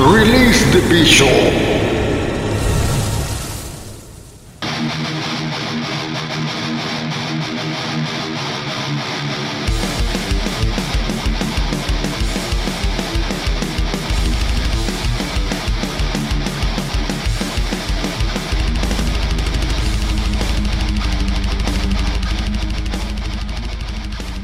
Release the Bishop.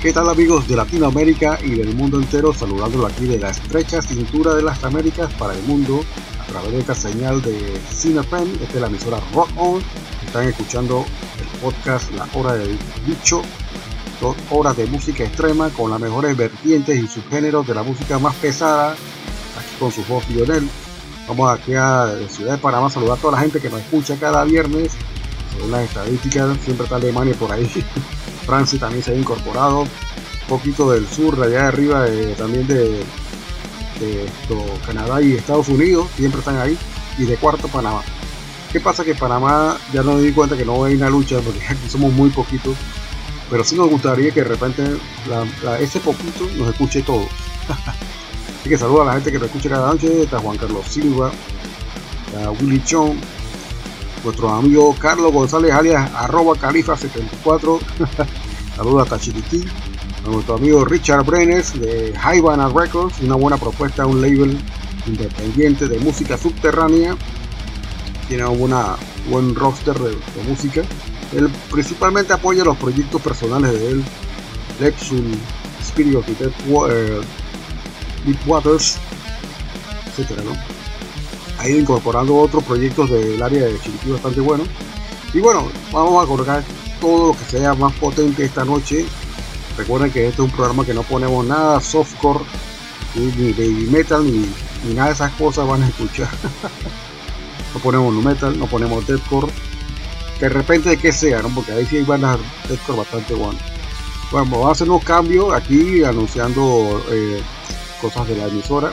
¿Qué tal amigos de Latinoamérica y del mundo entero? Saludándolo aquí de la estrecha cintura de las Américas para el mundo a través de esta señal de CineFM, esta es la emisora Rock On. Están escuchando el podcast La Hora del Bicho, dos horas de música extrema con las mejores vertientes y subgéneros de la música más pesada, aquí con su voz Lionel. Vamos aquí a ciudad de Panamá a saludar a toda la gente que nos escucha cada viernes. Según las estadísticas, siempre está Alemania por ahí. Francia también se ha incorporado, un poquito del sur, allá de arriba, de- también de, Canadá y Estados Unidos, siempre están ahí, y de cuarto Panamá. ¿Qué pasa? Que Panamá ya no me di cuenta que no hay una lucha, porque aquí somos muy poquitos, pero sí nos gustaría que de repente ese poquito nos escuche todo. Así que saludo a la gente que nos escucha cada noche, está Juan Carlos Silva, está Willy Chong, nuestro amigo Carlos González alias arroba califa74 saludos hasta Chiriquí a nuestro amigo Richard Brenes de Haibana Records una buena propuesta un label independiente de música subterránea. Tiene un buen roster de, música. Él principalmente apoya los proyectos personales de él. Lexul Spirit of the Dead, eh, Deep Waters ¿no? Ha ido incorporando otros proyectos del área de Chiriquí bastante buenos. Y bueno, vamos a colocar todo lo que sea más potente esta noche. Recuerden que este es un programa que no ponemos nada softcore, ni, baby metal, ni, ni nada de esas cosas van a escuchar. no ponemos nu metal, no ponemos deathcore. De repente de que sea, ¿no? Porque ahí sí hay bandas deathcore bastante buenas. Bueno, vamos a hacer unos cambios aquí anunciando eh, cosas de la emisora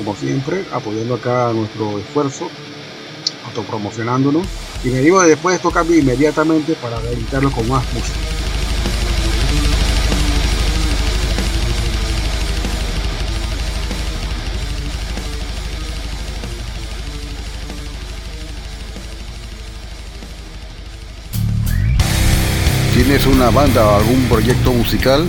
como siempre, apoyando acá nuestro esfuerzo, autopromocionándonos. Y digo después de estos cambios inmediatamente para deleitarlo con más música. ¿Tienes una banda o algún proyecto musical?